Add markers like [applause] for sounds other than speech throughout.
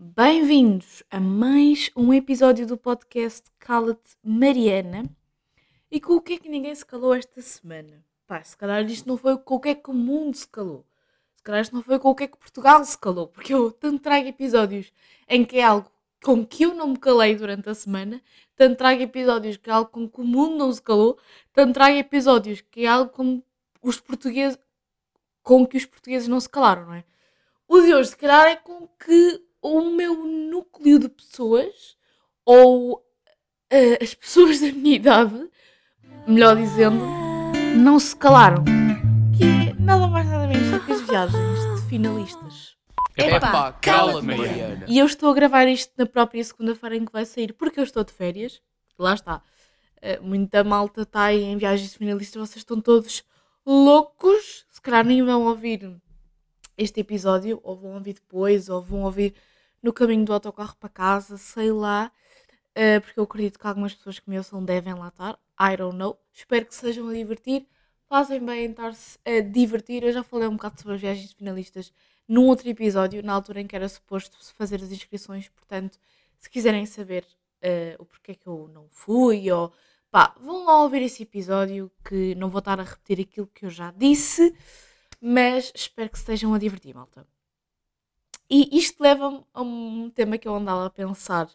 Bem-vindos a mais um episódio do podcast Cala-te Mariana. E com o que é que ninguém se calou esta semana? Pá, se calhar isto não foi com o que é que o mundo se calou. Se calhar isto não foi com o que é que Portugal se calou. Porque eu tanto trago episódios em que é algo com que eu não me calei durante a semana, tanto trago episódios que é algo com que o mundo não se calou, tanto trago episódios que é algo com os portugueses com que os portugueses não se calaram, não é? O de hoje, se calhar, é com que o meu núcleo de pessoas, ou uh, as pessoas [laughs] da minha idade, melhor dizendo, não se calaram. Que é nada mais nada menos do que as viagens de finalistas. Epá, cala-te, Mariana. E eu estou a gravar isto na própria segunda-feira em que vai sair, porque eu estou de férias. Lá está. Uh, muita malta está aí em viagens de finalistas, vocês estão todos loucos. Se calhar nem vão ouvir este episódio, ou vão ouvir depois, ou vão ouvir no caminho do autocarro para casa, sei lá, uh, porque eu acredito que algumas pessoas que me ouçam devem lá estar. I don't know. Espero que sejam a divertir. Fazem bem em estar-se a divertir. Eu já falei um bocado sobre as viagens finalistas num outro episódio, na altura em que era suposto fazer as inscrições. Portanto, se quiserem saber uh, o porquê que eu não fui, ou pá, vão lá ouvir esse episódio que não vou estar a repetir aquilo que eu já disse, mas espero que estejam a divertir, malta. E isto leva-me a um tema que eu andava a pensar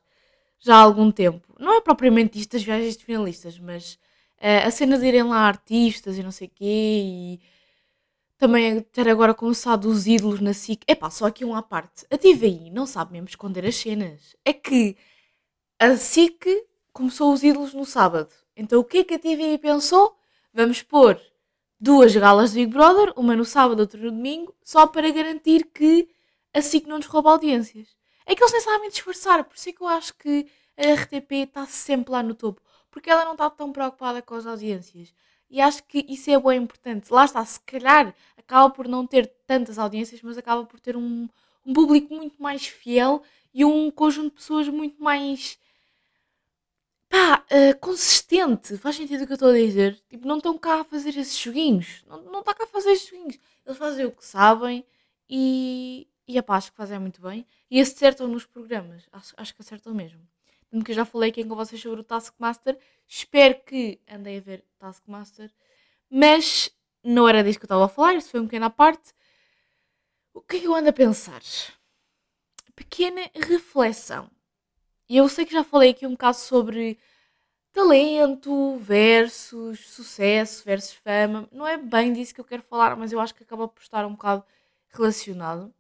já há algum tempo. Não é propriamente isto das viagens de finalistas, mas uh, a cena de irem lá artistas e não sei o quê, e também ter agora começado os ídolos na SIC. Epá, só aqui um à parte. A TVI não sabe mesmo esconder as cenas. É que a SIC começou os ídolos no sábado. Então o que é que a TVI pensou? Vamos pôr duas galas de Big Brother, uma no sábado, outra no domingo, só para garantir que assim que não nos rouba audiências. É que eles nem sabem disfarçar, por isso é que eu acho que a RTP está sempre lá no topo, porque ela não está tão preocupada com as audiências. E acho que isso é bem importante. Lá está, se calhar acaba por não ter tantas audiências, mas acaba por ter um, um público muito mais fiel e um conjunto de pessoas muito mais pá, uh, consistente. Faz sentido o que eu estou a dizer? Tipo, não estão cá a fazer esses joguinhos. Não, está cá a fazer esses joguinhos. Eles fazem o que sabem e, e a pá, acho que fazem muito bem. E acertam nos programas. Acho, acho que acertam mesmo. Tanto que eu já falei aqui com vocês sobre o Taskmaster. Espero que andem a ver Taskmaster. Mas não era disso que eu estava a falar. Isso foi um pequeno à parte. O que é que eu ando a pensar? Pequena reflexão. E eu sei que já falei aqui um bocado sobre talento versus sucesso versus fama. Não é bem disso que eu quero falar, mas eu acho que acaba por estar um bocado relacionado.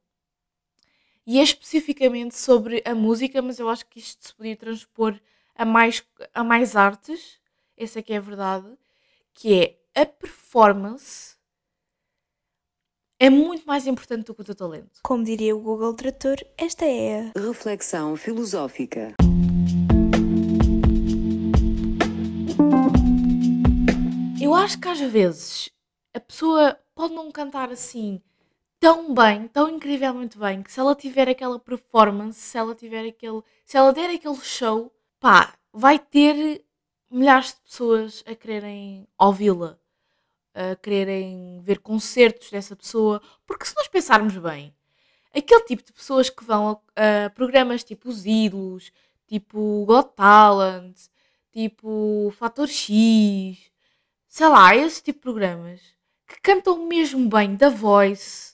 E é especificamente sobre a música, mas eu acho que isto se podia transpor a mais, a mais artes. Essa é que é a verdade. Que é a performance é muito mais importante do que o teu talento. Como diria o Google Trator, esta é a Reflexão filosófica. Eu acho que às vezes a pessoa pode não cantar assim tão bem, tão incrivelmente bem, que se ela tiver aquela performance, se ela tiver aquele, se ela der aquele show, pá, vai ter milhares de pessoas a quererem ouvi-la, a quererem ver concertos dessa pessoa, porque se nós pensarmos bem, aquele tipo de pessoas que vão a, a programas tipo Os Ídolos, tipo Got Talent, tipo Fator X, sei lá, esse tipo de programas que cantam mesmo bem da voice.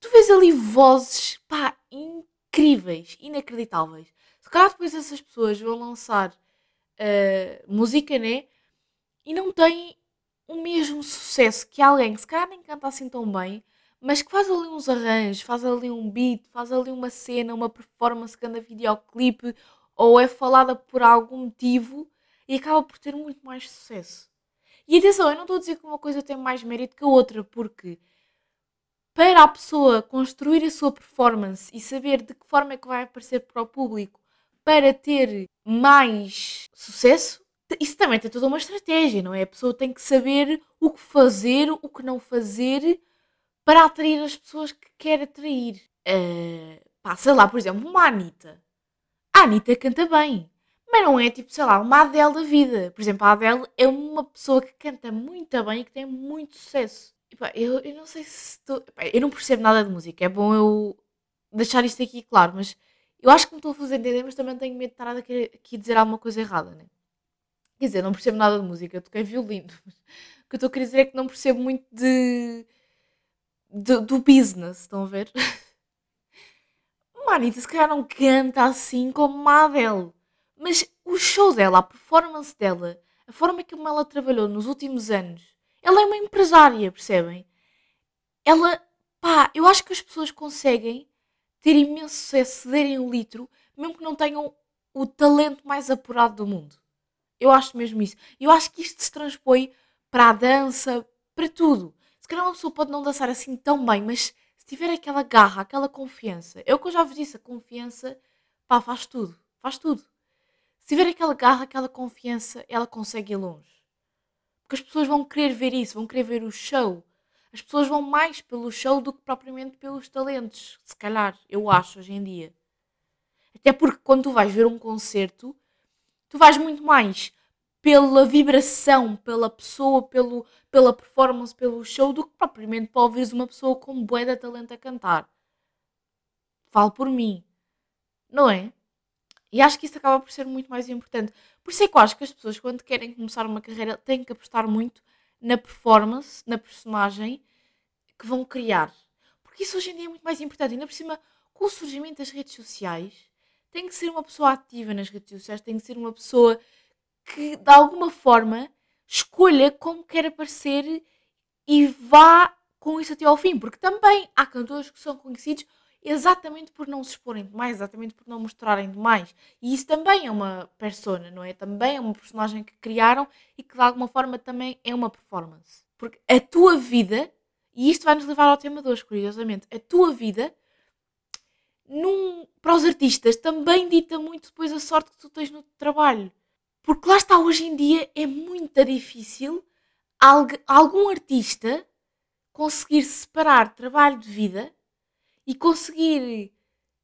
Tu vês ali vozes, pá, incríveis, inacreditáveis. Se calhar depois essas pessoas vão lançar uh, música, né? E não têm o mesmo sucesso que alguém que se calhar nem canta assim tão bem, mas que faz ali uns arranjos, faz ali um beat, faz ali uma cena, uma performance que anda videoclipe ou é falada por algum motivo e acaba por ter muito mais sucesso. E atenção, eu não estou a dizer que uma coisa tem mais mérito que a outra, porque para a pessoa construir a sua performance e saber de que forma é que vai aparecer para o público para ter mais sucesso, isso também tem toda uma estratégia, não é? A pessoa tem que saber o que fazer, o que não fazer para atrair as pessoas que quer atrair. Uh, pá, sei lá, por exemplo, uma Anitta. A Anitta canta bem, mas não é tipo, sei lá, uma Adele da vida. Por exemplo, a Adele é uma pessoa que canta muito bem e que tem muito sucesso. E, pá, eu, eu não sei se estou. eu não percebo nada de música, é bom eu deixar isto aqui claro, mas Eu acho que me estou a fazer entender, mas também tenho medo de estar aqui a dizer alguma coisa errada, né? Quer dizer, não percebo nada de música, eu toquei violino. [laughs] o que eu estou a querer dizer é que não percebo muito de, de do business, estão a ver? [laughs] Manita, se calhar não canta assim como a Adele. Mas o show dela, a performance dela, a forma como ela trabalhou nos últimos anos, ela é uma empresária, percebem? Ela, pá, eu acho que as pessoas conseguem ter imenso sucesso, cederem o litro, mesmo que não tenham o talento mais apurado do mundo. Eu acho mesmo isso. Eu acho que isto se transpõe para a dança, para tudo. Se calhar uma pessoa pode não dançar assim tão bem, mas se tiver aquela garra, aquela confiança, é o que eu já vos disse, a confiança, pá, faz tudo. Faz tudo. Se tiver aquela garra, aquela confiança, ela consegue ir longe. Porque as pessoas vão querer ver isso, vão querer ver o show. As pessoas vão mais pelo show do que propriamente pelos talentos, se calhar, eu acho, hoje em dia. Até porque quando tu vais ver um concerto, tu vais muito mais pela vibração, pela pessoa, pelo, pela performance, pelo show, do que propriamente para ouvires uma pessoa com bué de talento a cantar. Falo por mim. Não é? E acho que isso acaba por ser muito mais importante. Por isso é que eu acho que as pessoas, quando querem começar uma carreira, têm que apostar muito na performance, na personagem que vão criar. Porque isso hoje em dia é muito mais importante. Ainda por cima, com o surgimento das redes sociais, tem que ser uma pessoa ativa nas redes sociais, tem que ser uma pessoa que, de alguma forma, escolha como quer aparecer e vá com isso até ao fim. Porque também há cantores que são conhecidos exatamente por não se exporem demais, exatamente por não mostrarem demais. E isso também é uma persona, não é? Também é uma personagem que criaram e que de alguma forma também é uma performance. Porque a tua vida, e isto vai nos levar ao tema 2, curiosamente, a tua vida, num, para os artistas, também dita muito depois a sorte que tu tens no trabalho. Porque lá está, hoje em dia é muito difícil algum artista conseguir separar trabalho de vida e conseguir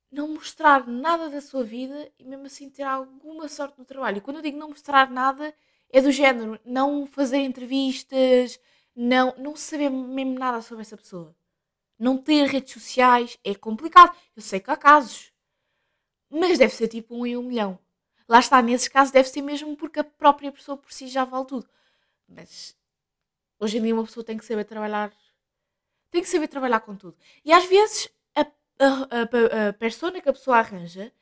não mostrar nada da sua vida e mesmo assim ter alguma sorte no trabalho. E quando eu digo não mostrar nada, é do género não fazer entrevistas, não, não saber mesmo nada sobre essa pessoa. Não ter redes sociais é complicado. Eu sei que há casos. Mas deve ser tipo um em um milhão. Lá está, nesses casos deve ser mesmo porque a própria pessoa por si já vale tudo. Mas hoje em dia uma pessoa tem que saber trabalhar. Tem que saber trabalhar com tudo. E às vezes a, a, a persona que a pessoa arranja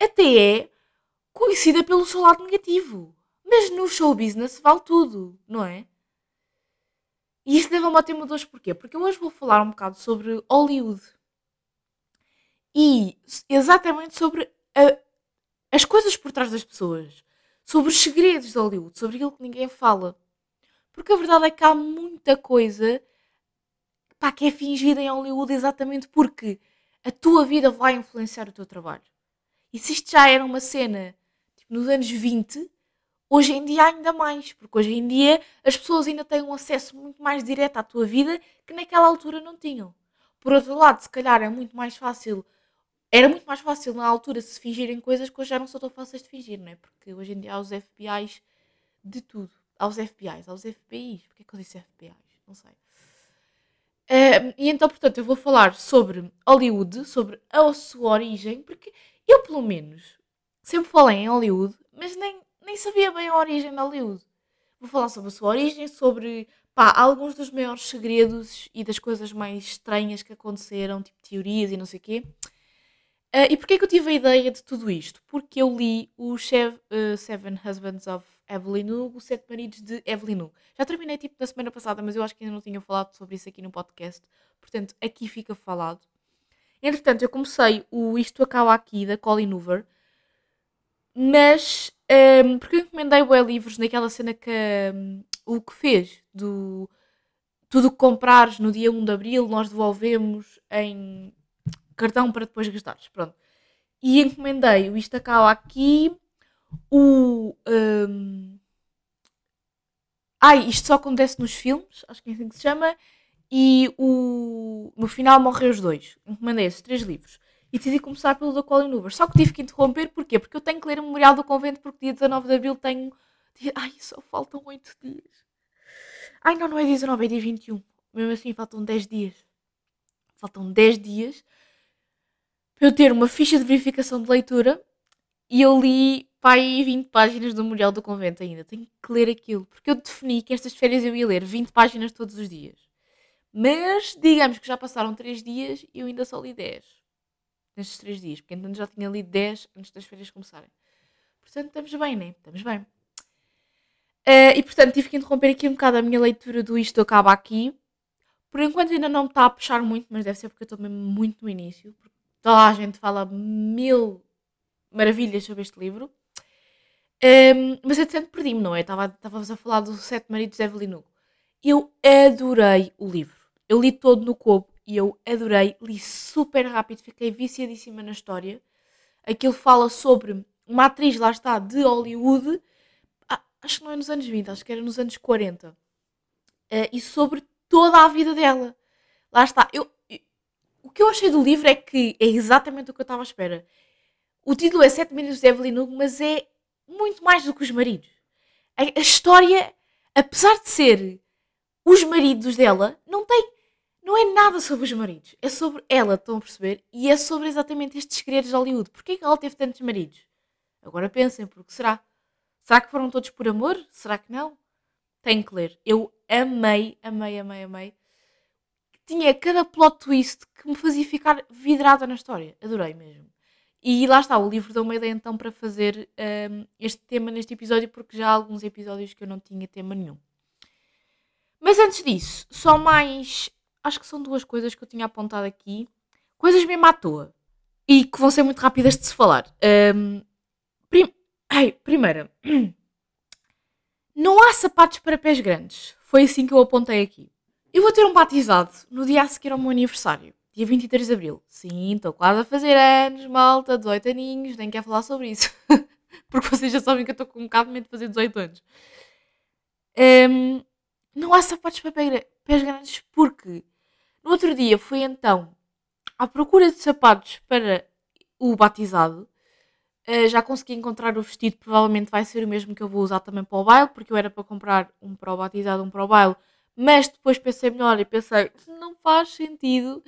até é conhecida pelo seu lado negativo. Mas no show business vale tudo, não é? E isto leva-me ao tema de hoje porquê? Porque eu hoje vou falar um bocado sobre Hollywood. E exatamente sobre a, as coisas por trás das pessoas. Sobre os segredos de Hollywood. Sobre aquilo que ninguém fala. Porque a verdade é que há muita coisa pá, que é fingida em Hollywood exatamente porque a tua vida vai influenciar o teu trabalho. E se isto já era uma cena tipo, nos anos 20, hoje em dia ainda mais, porque hoje em dia as pessoas ainda têm um acesso muito mais direto à tua vida que naquela altura não tinham. Por outro lado, se calhar é muito mais fácil, era muito mais fácil na altura se fingirem coisas que hoje já não são tão fáceis de fingir, não é? Porque hoje em dia há os FBIs de tudo. Há os FBIs, há os FBIs. Porquê que eu disse FBIs? Não sei. E então, portanto, eu vou falar sobre Hollywood, sobre a sua origem, porque eu, pelo menos, sempre falei em Hollywood, mas nem, nem sabia bem a origem de Hollywood. Vou falar sobre a sua origem, sobre pá, alguns dos maiores segredos e das coisas mais estranhas que aconteceram, tipo teorias e não sei o quê. Uh, e porquê que eu tive a ideia de tudo isto? Porque eu li o uh, Seven Husbands of Evelyn Hugo, Sete Maridos de Evelyn Hugo. Já terminei tipo na semana passada, mas eu acho que ainda não tinha falado sobre isso aqui no podcast. Portanto, aqui fica falado. Entretanto, eu comecei o Isto Acaba Aqui, da Colin Hoover. Mas, um, ehm, porque eu encomendei o livros naquela cena que um, o que fez, do tudo que comprares no dia 1 de Abril, nós devolvemos em cartão para depois gastares. Pronto. E encomendei o Isto Acaba Aqui, o. Um... Ai, isto só acontece nos filmes, acho que é assim que se chama. E o. No final morrem os dois. Encomendei esses três livros. E decidi começar pelo da Colin Hoover. Só que tive que interromper, porquê? Porque eu tenho que ler o Memorial do Convento, porque dia 19 de Abril tenho. Ai, só faltam 8 dias. Ai, não, não é dia 19, é dia 21. Mesmo assim, faltam 10 dias. Faltam 10 dias para eu ter uma ficha de verificação de leitura e eu li pá, aí 20 páginas do Memorial do Convento ainda. Tenho que ler aquilo, porque eu defini que estas férias eu ia ler 20 páginas todos os dias. Mas digamos que já passaram 3 dias e eu ainda só li 10 nestes 3 dias, porque então já tinha lido 10 antes das férias começarem. Portanto, estamos bem, né? Estamos bem. Uh, e portanto, tive que interromper aqui um bocado a minha leitura do Isto Acaba Aqui. Por enquanto ainda não me está a puxar muito, mas deve ser porque eu estou mesmo muito no início. Porque toda a gente fala mil maravilhas sobre este livro. Um, mas eu tanto perdi-me, não é? Estava-vos a falar do Sete Maridos de Evelyn Hugo. Eu adorei o livro. Eu li todo no Cobo e eu adorei. Li super rápido, fiquei viciadíssima na história. Aquilo fala sobre uma atriz, lá está, de Hollywood. Ah, acho que não é nos anos 20, acho que era nos anos 40. Uh, ah, e sobre toda a vida dela. Lá está. Eu, eu, o que eu achei do livro é que é exatamente o que eu estava à espera. O título é Sete Maridos de Evelyn Hugo, mas é muito mais do que os maridos. A, a, história, apesar de ser os maridos dela, não tem. Não é nada sobre os maridos. É sobre ela, estão a perceber? E é sobre exatamente estes segredos de Hollywood. Porquê que ela teve tantos maridos? Agora pensem, porque será? Será que foram todos por amor? Será que não? Tenho que ler. Eu amei, amei, amei, amei. Tinha cada plot twist que me fazia ficar vidrada na história. Adorei mesmo. E lá está, o livro deu uma ideia então para fazer um, este tema neste episódio, porque já há alguns episódios que eu não tinha tema nenhum. Mas antes disso, só mais. Acho que são duas coisas que eu tinha apontado aqui. Coisas mesmo à toa. E que vão ser muito rápidas de se falar. Um, prim... Ai, primeira. Não há sapatos para pés grandes. Foi assim que eu apontei aqui. Eu vou ter um batizado no dia a seguir ao meu aniversário. Dia 23 de Abril. Sim, estou quase a fazer anos, malta, 18 aninhos, nem quero falar sobre isso. [laughs] Porque vocês já sabem que eu estou com um bocado de medo de fazer 18 anos. Um, não há sapatos para pés grandes porque no outro dia fui então à procura de sapatos para o batizado. Uh, já consegui encontrar o vestido, provavelmente vai ser o mesmo que eu vou usar também para o baile, porque eu era para comprar um para o batizado, um para o baile, mas depois pensei melhor e pensei, não faz sentido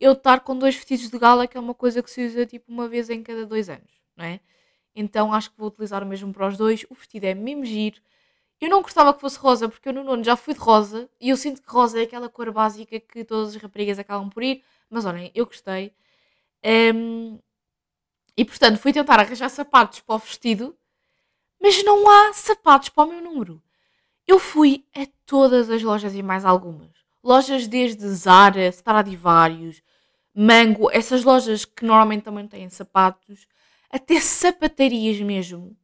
eu estar com dois vestidos de gala, que é uma coisa que se usa tipo uma vez em cada dois anos, não é? Então acho que vou utilizar o mesmo para os dois. O vestido é mesmo giro. Eu não gostava que fosse rosa, porque eu no nono já fui de rosa e eu sinto que rosa é aquela cor básica que todas as raparigas acabam por ir. Mas olhem, eu gostei. Um, e portanto fui tentar arranjar sapatos para o vestido, mas não há sapatos para o meu número. Eu fui a todas as lojas e mais algumas. Lojas desde Zara, Stradivarius, Mango, essas lojas que normalmente também têm sapatos, até sapatarias mesmo.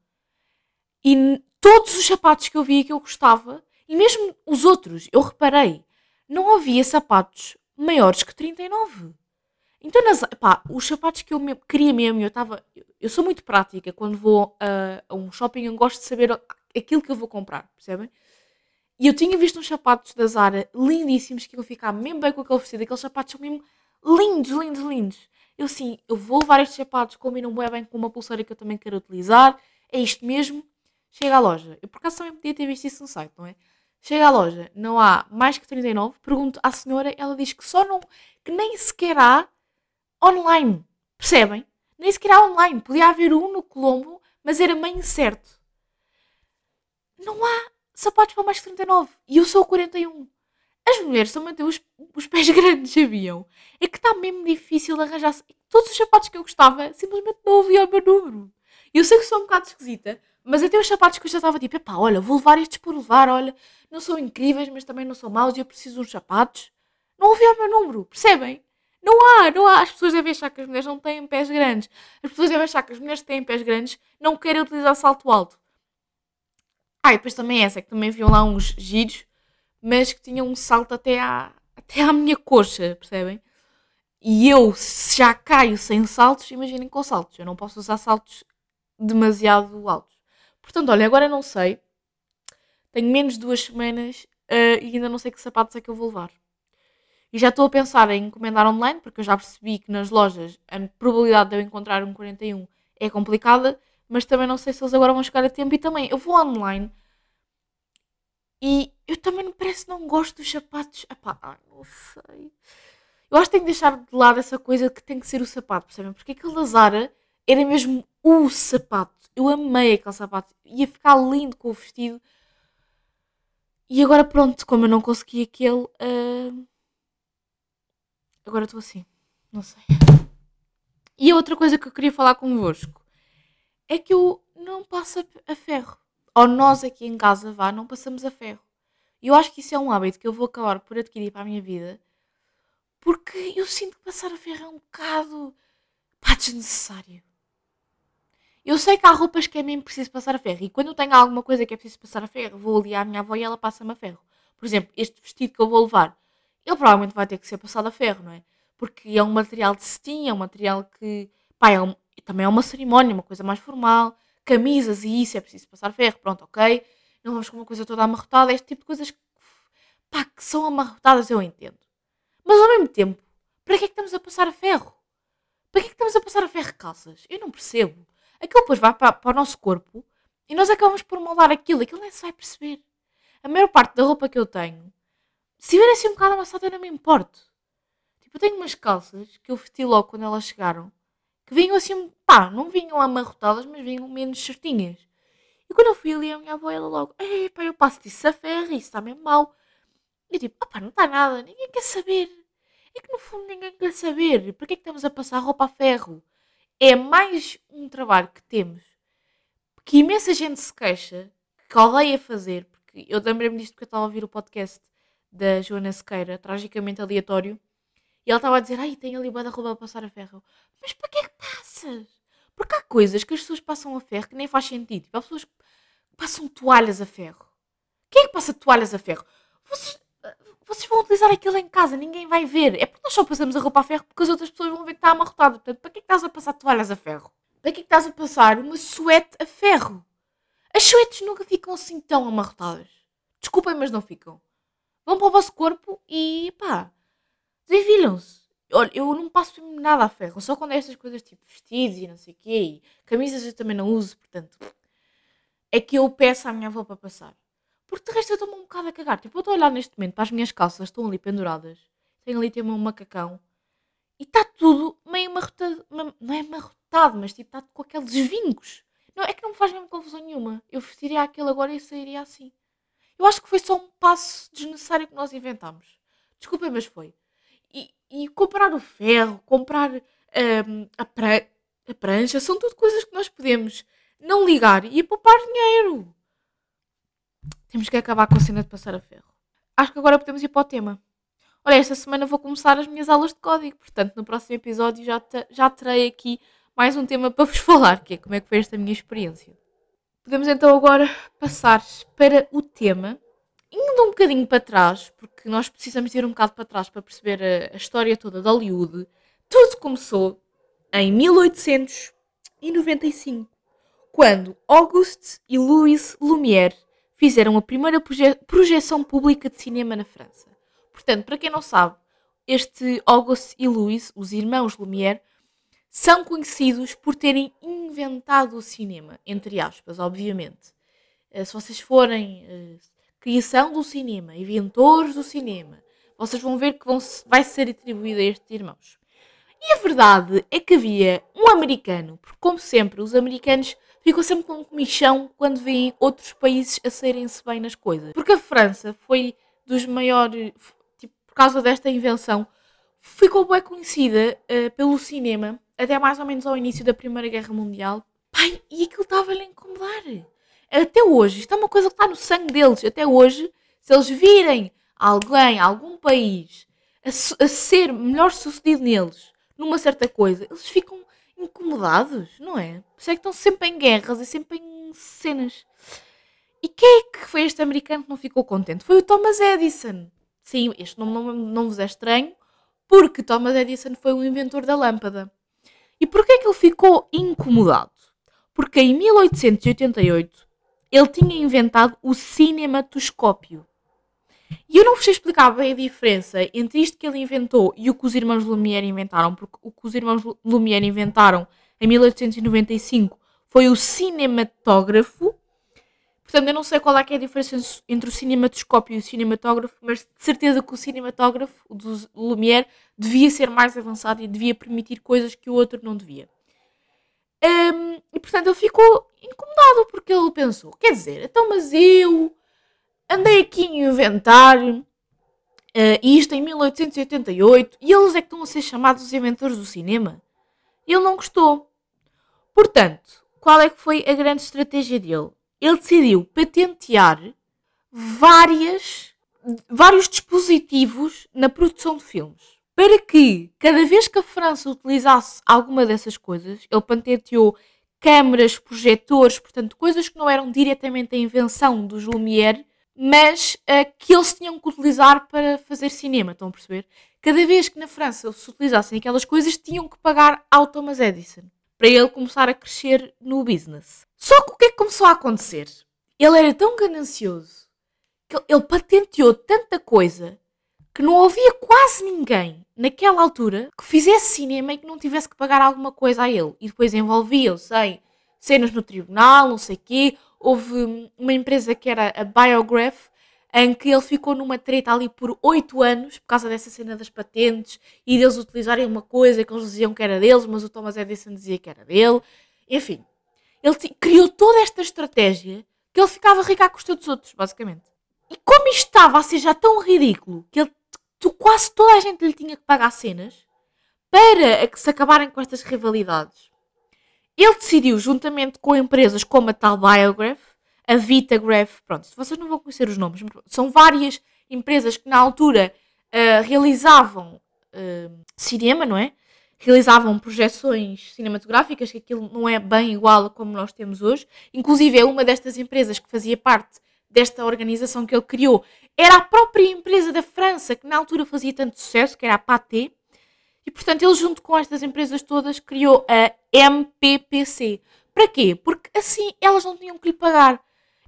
E todos os sapatos que eu via que eu gostava, e mesmo os outros, eu reparei, não havia sapatos maiores que 39. Então, nas, pá, os sapatos que eu me, queria mesmo, eu estava. Eu sou muito prática quando vou a, a um shopping, eu gosto de saber aquilo que eu vou comprar, percebem? E eu tinha visto uns sapatos da Zara lindíssimos que eu ficar mesmo bem com aquele vestido. Aqueles sapatos são mesmo lindos, lindos, lindos. Eu sim, eu vou levar estes sapatos, combinam bem, bem com uma pulseira que eu também quero utilizar. É isto mesmo. Chega à loja. Eu por acaso também podia ter visto isso no site, não é? Chega à loja, não há mais que 39. Pergunto à senhora, ela diz que só não, que nem sequer há online. Percebem? Nem sequer há online. Podia haver um no Colombo, mas era meio incerto. Não há sapatos para mais que 39. E eu sou 41. As mulheres só mantêm os, os pés [laughs] grandes, sabiam? É que está mesmo difícil de arranjar. Todos os sapatos que eu gostava simplesmente não havia o meu número. Eu sei que sou um bocado esquisita, mas até os sapatos que eu já estava tipo, epá, olha, vou levar estes por levar, olha, não são incríveis, mas também não são maus e eu preciso uns sapatos. Não havia o meu número, percebem? Não há, não há. As pessoas devem achar que as mulheres não têm pés grandes. As pessoas devem achar que as mulheres que têm pés grandes não querem utilizar salto alto. Ah, e depois também essa, que também haviam lá uns giros mas que tinha um salto até à, até à minha coxa, percebem? E eu, se já caio sem saltos, imaginem com saltos. Eu não posso usar saltos demasiado altos. Portanto, olha, agora não sei. Tenho menos de duas semanas uh, e ainda não sei que sapatos é que eu vou levar. E já estou a pensar em encomendar online, porque eu já percebi que nas lojas a probabilidade de eu encontrar um 41 é complicada, mas também não sei se eles agora vão chegar a tempo. E também, eu vou online e eu também parece que não gosto dos sapatos. Epá, não sei. Eu acho que tenho que deixar de lado essa coisa que tem que ser o sapato, percebem? Porque aquele da Zara era mesmo o sapato. Eu amei aquele sapato. Ia ficar lindo com o vestido. E agora pronto, como eu não consegui aquele. Uh... Agora estou assim. Não sei. E a outra coisa que eu queria falar convosco é que eu não passo a ferro. Ou nós aqui em casa, vá, não passamos a ferro. E eu acho que isso é um hábito que eu vou acabar por adquirir para a minha vida. Porque eu sinto que passar a ferro é um bocado pá, desnecessário. Eu sei que há roupas que é mesmo preciso passar a ferro. E quando tenho alguma coisa que é preciso passar a ferro, vou ali à minha avó e ela passa-me a ferro. Por exemplo, este vestido que eu vou levar, ele provavelmente vai ter que ser passado a ferro, não é? Porque é um material de cetim, é um material que, pá, é um, também é uma cerimónia, uma coisa mais formal. Camisas e isso é preciso passar ferro, pronto, ok. Não vamos com uma coisa toda amarrotada. Este tipo de coisas, pá, que são amarrotadas eu entendo. Mas ao mesmo tempo, para que é que estamos a passar a ferro? Para que é que estamos a passar a ferro calças? Eu não percebo aquilo depois vai para, para o nosso corpo e nós acabamos por moldar aquilo, aquilo nem se vai perceber. A maior parte da roupa que eu tenho, se vier assim um bocado amassada, eu não me importo. Tipo, eu tenho umas calças que eu vesti logo quando elas chegaram, que vinham assim, pá, não vinham amarrotadas, mas vinham menos certinhas. E quando eu fui ali, a minha avó, ela logo, ei, pá, eu passo disso a ferro, isso está mesmo mau. E eu tipo, opá, não está nada, ninguém quer saber. É que no fundo ninguém quer saber. Para que é que estamos a passar roupa a ferro? é mais um trabalho que temos que imensa gente se queixa, que odeia fazer, porque eu lembrei-me disto porque eu estava a ouvir o podcast da Joana Sequeira, tragicamente aleatório, e ela estava a dizer, ai, tem ali o da roupa a passar a ferro. Mas para que é que passas? Porque há coisas que as pessoas passam a ferro que nem faz sentido. Tipo, há pessoas que passam toalhas a ferro. Quem é que passa toalhas a ferro? Vocês, vocês vão utilizar aquilo em casa, ninguém vai ver. É porque nós só passamos a roupa a ferro porque as outras pessoas vão ver que está amarrotado. Portanto, para que é que estás a passar toalhas a ferro? Para que é que estás a passar uma suete a ferro? As suetes nunca ficam assim tão amarrotadas. Desculpem, mas não ficam. Vão para o vosso corpo e pá, desenvilham-se. Olha, eu não passo nada a ferro, só quando é estas coisas tipo vestidos e não sei o quê, e camisas eu também não uso, portanto, é que eu peço à minha avó para passar. Porque de resto eu estou-me um bocado a cagar. Tipo, eu estou a olhar neste momento para as minhas calças, estão ali penduradas. Tenho ali também um macacão. E está tudo meio amarrotado. Não é amarrotado, mas tipo, está com aqueles vincos. Não, é que não me faz mesmo confusão nenhuma. Eu vestiria aquilo agora e sairia assim. Eu acho que foi só um passo desnecessário que nós inventámos. Desculpem, mas foi. E, comprar o ferro, comprar um, a, pra, a prancha, são tudo coisas que nós podemos não ligar e poupar dinheiro. Temos que acabar com a cena de passar a ferro. Acho que agora podemos ir para o tema. Olha, esta semana vou começar as minhas aulas de código, portanto, no próximo episódio já, te, já terei aqui mais um tema para vos [laughs] falar, que é como é que foi esta minha experiência. Podemos então agora passar para o tema, indo um bocadinho para trás, porque nós precisamos ir um bocado para trás para perceber a, a história toda de Hollywood. Tudo começou em 1895, quando Auguste e Louis Lumière fizeram a primeira proje projeção pública de cinema na França. Portanto, para quem não sabe, este Auguste e Louis, os irmãos Lumière, são conhecidos por terem inventado o cinema, entre aspas, obviamente. Eh, se vocês forem uh, criação do cinema, inventores do cinema, vocês vão ver que vão, vai ser atribuído a estes irmãos. E a verdade é que havia um americano, porque como sempre, os americanos ficam sempre com comichão quando veem outros países a saírem-se bem nas coisas. Porque a França foi dos maiores, tipo, por causa desta invenção, ficou bem conhecida uh, pelo cinema até mais ou menos ao início da Primeira Guerra Mundial. Pai, e aquilo estava-lhe a incomodar. Até hoje, isto é uma coisa que está no sangue deles. Até hoje, se eles virem alguém, algum país, a, a ser melhor sucedido neles numa certa coisa, eles ficam incomodados, não é? Por isso é que estão sempre em guerras e sempre em cenas. E quem é que foi este americano que não ficou contente? Foi o Thomas Edison. Sim, este nome não, não vos é estranho, porque Thomas Edison foi o inventor da lâmpada. E porquê é que ele ficou incomodado? Porque em 1888 ele tinha inventado o cinematoscópio. E eu não vos explicar bem a diferença entre isto que ele inventou e o que os irmãos Lumière inventaram, porque o que os irmãos Lumière inventaram em 1895 foi o cinematógrafo. Portanto, eu não sei qual é, é a diferença entre o cinematoscópio e o cinematógrafo, mas de certeza que o cinematógrafo, o do Lumière, devia ser mais avançado e devia permitir coisas que o outro não devia. Um, e portanto ele ficou incomodado porque ele pensou: quer dizer, então, mas eu andei aqui a inventar uh, isto em 1888 e eles é que estão a ser chamados os inventores do cinema. E ele não gostou. Portanto, qual é que foi a grande estratégia dele? Ele decidiu patentear várias, vários dispositivos na produção de filmes para que cada vez que a França utilizasse alguma dessas coisas, ele patenteou câmaras, projetores, portanto, coisas que não eram diretamente a invenção dos Lumière, mas uh, que eles tinham que utilizar para fazer cinema, estão a perceber? Cada vez que na França se utilizassem aquelas coisas, tinham que pagar ao Thomas Edison para ele começar a crescer no business. Só que o que é que começou a acontecer? Ele era tão ganancioso que ele patenteou tanta coisa que não havia quase ninguém naquela altura que fizesse cinema e que não tivesse que pagar alguma coisa a ele. E depois envolvia-se em cenas no tribunal, não sei o quê. Houve uma empresa que era a Biograph, em que ele ficou numa treta ali por oito anos por causa dessa cena das patentes e deles utilizarem uma coisa que eles diziam que era deles, mas o Thomas Edison dizia que era dele. Enfim, ele criou toda esta estratégia que ele ficava rico à custa dos outros, basicamente. E como isto estava a ser já tão ridículo que ele tu, quase toda a gente lhe tinha que pagar cenas para que se acabarem com estas rivalidades. Ele decidiu, juntamente com empresas como a tal Biograph, a Vitagraph, pronto, vocês não vão conhecer os nomes, são várias empresas que na altura uh, realizavam uh, cinema, não é? Realizavam projeções cinematográficas, que aquilo não é bem igual a como nós temos hoje. Inclusive, é uma destas empresas que fazia parte desta organização que ele criou era a própria empresa da França que na altura fazia tanto sucesso, que era a Pathé, e portanto ele junto com estas empresas todas criou a MPPC. Para quê? Porque assim elas não tinham que lhe pagar.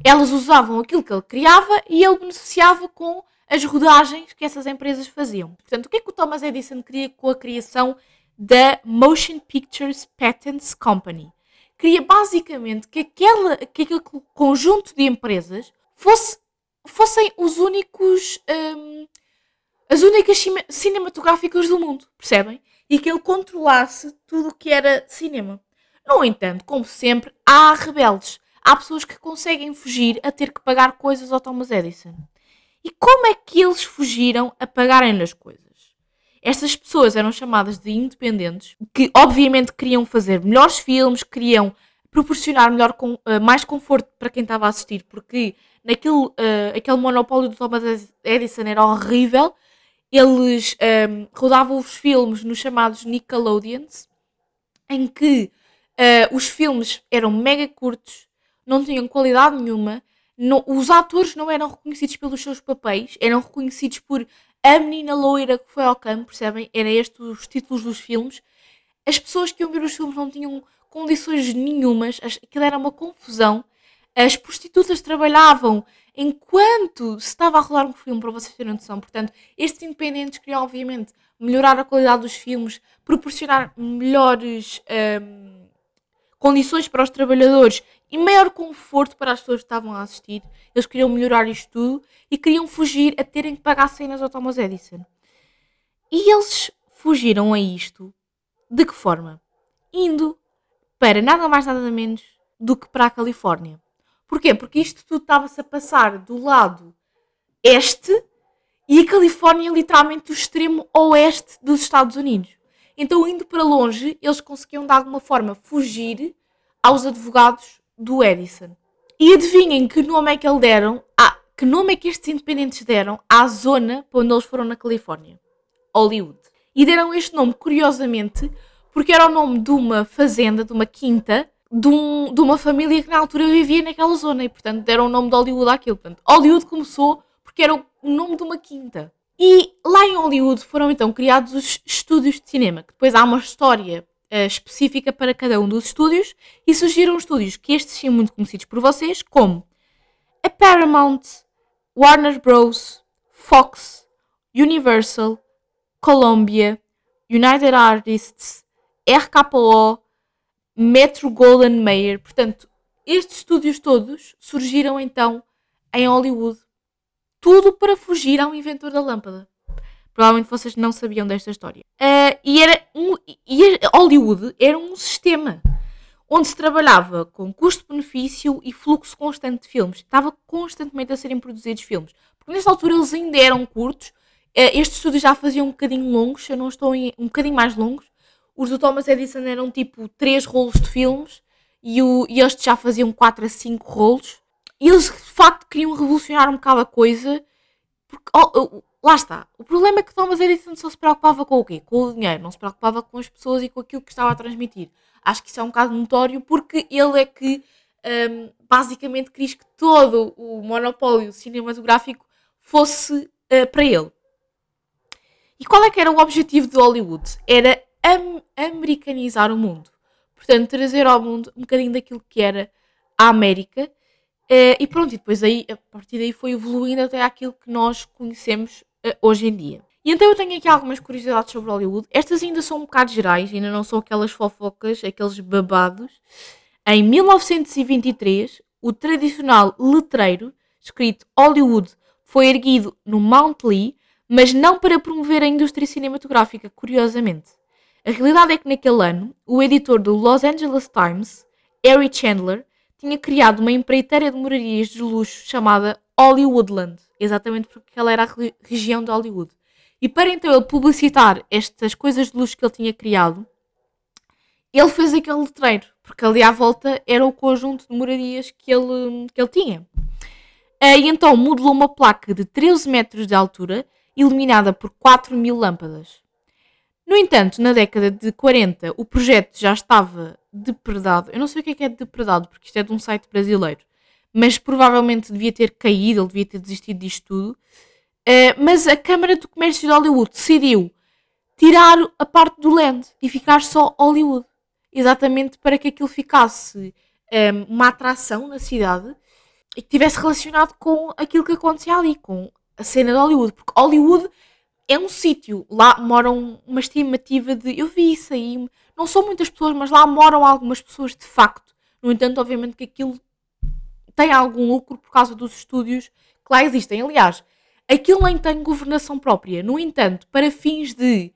Elas usavam aquilo que ele criava e ele beneficiava com as rodagens que essas empresas faziam. Portanto, o que é que o Thomas Edison queria com a criação da Motion Pictures Patents Company? Queria basicamente que, aquela, que aquele conjunto de empresas fosse fossem os únicos. Um, as únicas cinematográficas do mundo, percebem? E que ele controlasse tudo o que era cinema. No entanto, como sempre, há rebeldes. Há pessoas que conseguem fugir a ter que pagar coisas ao Thomas Edison. E como é que eles fugiram a pagarem as coisas? Estas pessoas eram chamadas de independentes, que obviamente queriam fazer melhores filmes, queriam proporcionar melhor, uh, mais conforto para quem estava a assistir, porque naquele, uh, aquele monopólio do Thomas Edison era horrível. Eles um, ehm, rodavam os filmes nos chamados Nickelodeons, em que uh, os filmes eram mega curtos, não tinham qualidade nenhuma, não, os atores não eram reconhecidos pelos seus papéis, eram reconhecidos por a menina loira que foi ao campo, percebem? Eram estes os títulos dos filmes. As pessoas que iam ver os filmes não tinham condições nenhumas, aquilo era uma confusão. As prostitutas trabalhavam enquanto se estava a rolar um filme, para vocês terem noção. Portanto, estes independentes queriam, obviamente, melhorar a qualidade dos filmes, proporcionar melhores um, condições para os trabalhadores e maior conforto para as pessoas que estavam a assistir. Eles queriam melhorar isto tudo e queriam fugir a terem que pagar cenas ao Thomas Edison. E eles fugiram a isto de que forma? Indo para nada mais nada menos do que para a Califórnia. Porquê? Porque isto tudo estava-se a passar do lado este e a Califórnia literalmente o extremo oeste dos Estados Unidos. Então, indo para longe, eles conseguiam de alguma forma fugir aos advogados do Edison. E adivinhem que nome é que eles deram, ah, que nome é que estes independentes deram à zona para onde eles foram na Califórnia? Hollywood. E deram este nome, curiosamente, porque era o nome de uma fazenda, de uma quinta, de, um, de uma família que na altura vivia naquela zona e, portanto, deram o nome de Hollywood àquilo. Portanto, Hollywood começou porque era o nome de uma quinta. E lá em Hollywood foram então criados os estúdios de cinema, que depois há uma história uh, específica para cada um dos estúdios e surgiram estúdios que estes são muito conhecidos por vocês, como a Paramount, Warner Bros., Fox, Universal, Columbia, United Artists, RKO, Metro Golden Mayer. Portanto, estes estúdios todos surgiram então em Hollywood. Tudo para fugir ao inventor da lâmpada. Provavelmente vocês não sabiam desta história. Uh, e era um, e Hollywood era um sistema onde se trabalhava com custo-benefício e fluxo constante de filmes. Estava constantemente a serem produzidos filmes. Porque nesta altura eles ainda eram curtos. Uh, estes estúdios já faziam um bocadinho longos, se eu não estou em, um bocadinho mais longos. Os do Thomas Edison eram tipo 3 rolos de filmes e, o, e estes já faziam 4 a 5 rolos. E eles de facto queriam revolucionar um bocado a coisa. Porque, oh, oh, lá está. O problema é que Thomas Edison só se preocupava com o quê? Com o dinheiro, não se preocupava com as pessoas e com aquilo que estava a transmitir. Acho que isso é um bocado notório porque ele é que um, basicamente quis que todo o monopólio cinematográfico fosse uh, para ele. E qual é que era o objetivo de Hollywood? Era americanizar o mundo. Portanto, trazer ao mundo um bocadinho daquilo que era a América. Uh, e pronto, e depois aí, a partir daí foi evoluindo até aquilo que nós conhecemos uh, hoje em dia. E então eu tenho aqui algumas curiosidades sobre Hollywood. Estas ainda são um bocado gerais, ainda não são aquelas fofocas, aqueles babados. Em 1923, o tradicional letreiro, escrito Hollywood, foi erguido no Mount Lee, mas não para promover a indústria cinematográfica, curiosamente. A realidade é que naquele ano, o editor do Los Angeles Times, Harry Chandler, tinha criado uma empreiteira de morarias de luxo chamada Hollywoodland, exatamente porque ela era a região de Hollywood. E para então ele publicitar estas coisas de luxo que ele tinha criado, ele fez aquele letreiro, porque ali à volta era o conjunto de moradias que ele, que ele tinha. Ah, e então modelou uma placa de 13 metros de altura, iluminada por 4 mil lâmpadas. No entanto, na década de 40, o projeto já estava depredado. Eu não sei o que é que é depredado, porque isto é de um site brasileiro. Mas provavelmente devia ter caído, ele devia ter desistido disto tudo. Uh, mas a Câmara do Comércio de Hollywood decidiu tirar a parte do land e ficar só Hollywood. Exatamente para que aquilo ficasse um, ehm, uma atração na cidade e que tivesse relacionado com aquilo que acontecia ali, com a cena de Hollywood. Porque Hollywood é um sítio, lá moram uma estimativa de. Eu vi isso aí, não são muitas pessoas, mas lá moram algumas pessoas de facto. No entanto, obviamente que aquilo tem algum lucro por causa dos estúdios que lá existem. Aliás, aquilo nem tem governação própria. No entanto, para fins de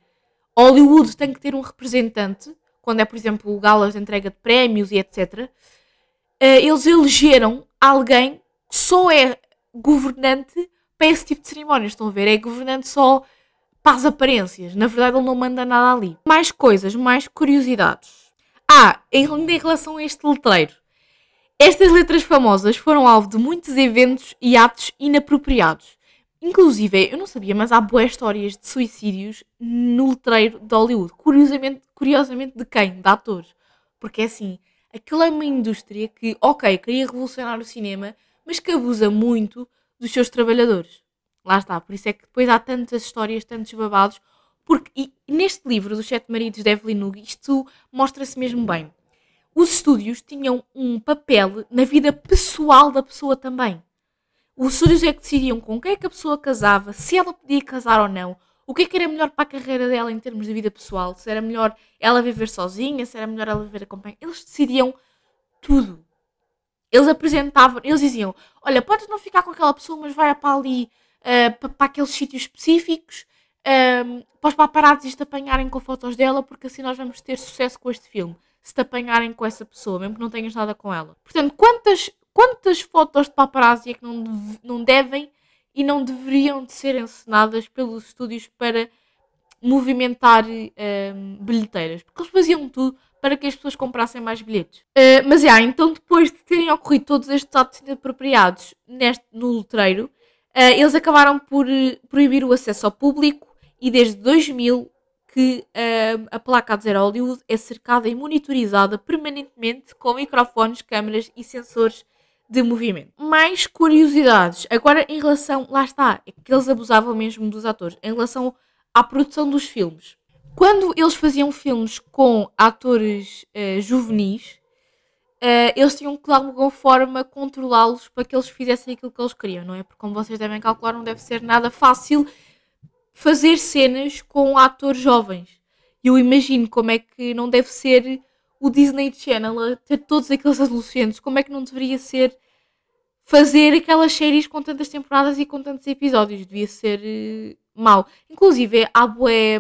Hollywood tem que ter um representante, quando é, por exemplo, galas de entrega de prémios e etc. Eh, eles elegeram alguém que só é governante para esse tipo de cerimónias. Estão a ver? É governante só para as aparências. Na verdade, ele não manda nada ali. Mais coisas, mais curiosidades. Ah, ainda em relação a este letreiro. Estas letras famosas foram alvo de muitos eventos e atos inapropriados. Inclusive, eu não sabia, mas há boas histórias de suicídios no letreiro de Hollywood. Curiosamente, curiosamente de quem? De atores. Porque é assim, aquilo é uma indústria que, ok, queria revolucionar o cinema, mas que abusa muito dos seus trabalhadores. Lá está, por isso é que depois há tantas histórias, tantos babados, porque e neste livro dos Sete Maridos de Evelyn Hugo, isto mostra-se mesmo bem. Os estúdios tinham um papel na vida pessoal da pessoa também. Os estúdios é que decidiam com quem é que a pessoa casava, se ela podia casar ou não, o que é que era melhor para a carreira dela em termos de vida pessoal, se era melhor ela viver sozinha, se era melhor ela viver acompanhada. Eles decidiam tudo. Eles apresentavam, eles diziam: Olha, podes não ficar com aquela pessoa, mas vai para ali uh, para, aqueles sítios específicos, um, para os paparazzi te apanharem com fotos dela, porque assim nós vamos ter sucesso com este filme. Se te apanharem com essa pessoa, mesmo que não tenhas nada com ela. Portanto, quantas, quantas fotos de paparazzi é que não, não devem e não deveriam de ser encenadas pelos estúdios para movimentar um, bilheteiras? Porque eles faziam tudo para que as pessoas comprassem mais bilhetes. Uh, mas, já, então depois de terem ocorrido todos estes atos inapropriados neste, no letreiro, eles acabaram por uh, proibir o acesso ao público e desde 2000 que uh, a placa a dizer Hollywood é cercada e monitorizada permanentemente com microfones, câmeras e sensores de movimento. Mais curiosidades. Agora, em relação, lá está, é que eles abusavam mesmo dos atores. Em relação à produção dos filmes. Quando eles faziam filmes com atores uh, juvenis, uh, eles tinham que de alguma forma controlá-los para que eles fizessem aquilo que eles queriam, não é? Porque, como vocês devem calcular, não deve ser nada fácil fazer cenas com atores jovens. Eu imagino como é que não deve ser o Disney Channel a ter todos aqueles adolescentes, como é que não deveria ser fazer aquelas séries com tantas temporadas e com tantos episódios? Devia ser uh, mau. Inclusive, há bué,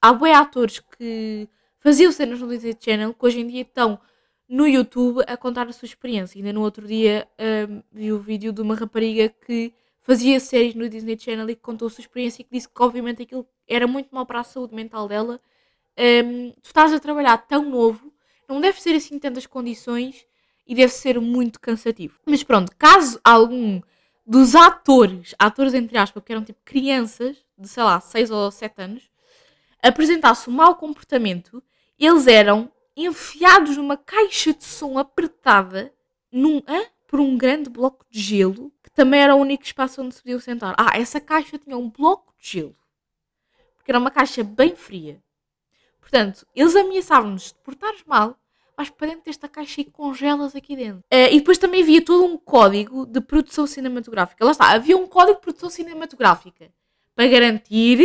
há bué atores que faziam cenas no Disney Channel que hoje em dia estão no YouTube a contar a sua experiência. Ainda no outro dia um, vi o vídeo de uma rapariga que fazia séries no Disney Channel e que contou a sua experiência e que disse que obviamente aquilo era muito mal para a saúde mental dela. Um, tu estás a trabalhar tão novo, não deve ser assim tantas condições e deve ser muito cansativo. Mas pronto, caso algum dos atores, atores entre aspas, que eram tipo crianças de sei lá 6 ou 7 anos, apresentasse um mau comportamento, eles eram enfiados numa caixa de som apertada num, hã? por um grande bloco de gelo, que também era o único espaço onde se podiam sentar. Ah, essa caixa tinha um bloco de gelo. Porque era uma caixa bem fria. Portanto, eles ameaçavam-nos de portares mal, vais para dentro desta caixa e congelas aqui dentro. Uh, e depois também havia todo um código de produção cinematográfica. Lá está, havia um código de produção cinematográfica para garantir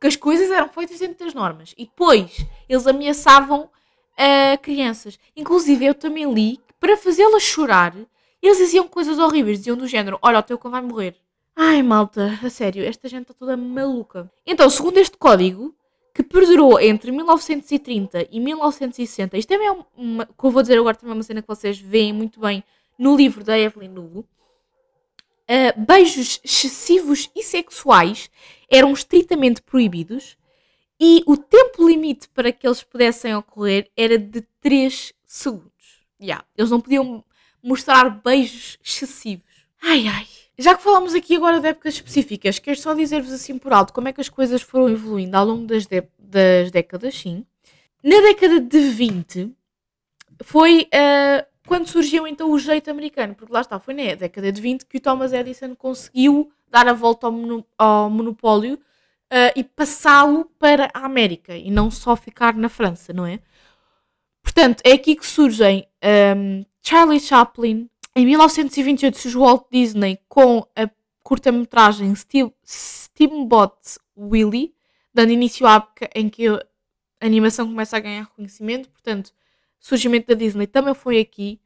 que as coisas eram feitas dentro das normas. E depois eles ameaçavam uh, crianças. Inclusive, eu também li que para fazê-las chorar, eles diziam coisas horríveis. Diziam do género: Olha, o teu cão vai morrer. Ai, malta, a sério, esta gente está toda maluca. Então, segundo este código, que perdurou entre 1930 e 1960, isto também é uma, que eu vou dizer agora também é uma cena que vocês veem muito bem no livro da Evelyn Lugo. Uh, beijos excessivos e sexuais eram estritamente proibidos e o tempo limite para que eles pudessem ocorrer era de 3 segundos. Yeah, eles não podiam mostrar beijos excessivos. Ai ai. Já que falamos aqui agora de épocas específicas, quero só dizer-vos assim por alto como é que as coisas foram evoluindo ao longo das, das décadas, sim. Na década de 20 foi uh, quando surgiu então o jeito americano, porque lá está, foi na década de 20 que o Thomas Edison conseguiu dar a volta ao, ao monopólio uh, e passá-lo para a América e não só ficar na França, não é? Portanto, é aqui que surgem um, Charlie Chaplin. Em 1928 surge Walt Disney com a curta-metragem Steamboat Willie, dando início à época em que a animação começa a ganhar reconhecimento. Portanto, o surgimento da Disney também foi aqui.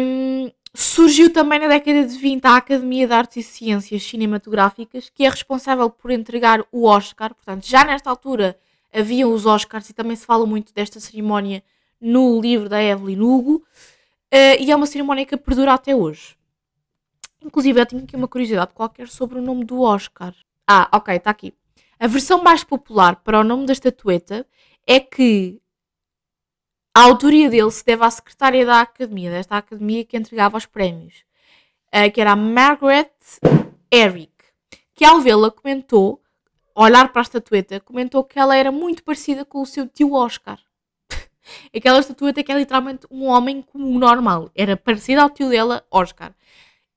Um, Surgiu também na década de 20 a Academia de Artes e Ciências Cinematográficas, que é responsável por entregar o Oscar. Portanto, já nesta altura haviam os Oscars e também se fala muito desta cerimónia no livro da Evelyn Hugo. Uh, e é uma cerimónia que perdura até hoje. Inclusive, eu tinha aqui uma curiosidade qualquer sobre o nome do Oscar. Ah, ok, está aqui. A versão mais popular para o nome da estatueta é que a autoria dele se deve à secretária da academia, desta academia que entregava os prémios, uh, que era a Margaret Eric, que ao vê-la comentou, olhar para a estatueta, comentou que ela era muito parecida com o seu tio Oscar. [laughs] Aquela estatueta que é literalmente um homem comum normal, era parecida ao tio dela, Oscar.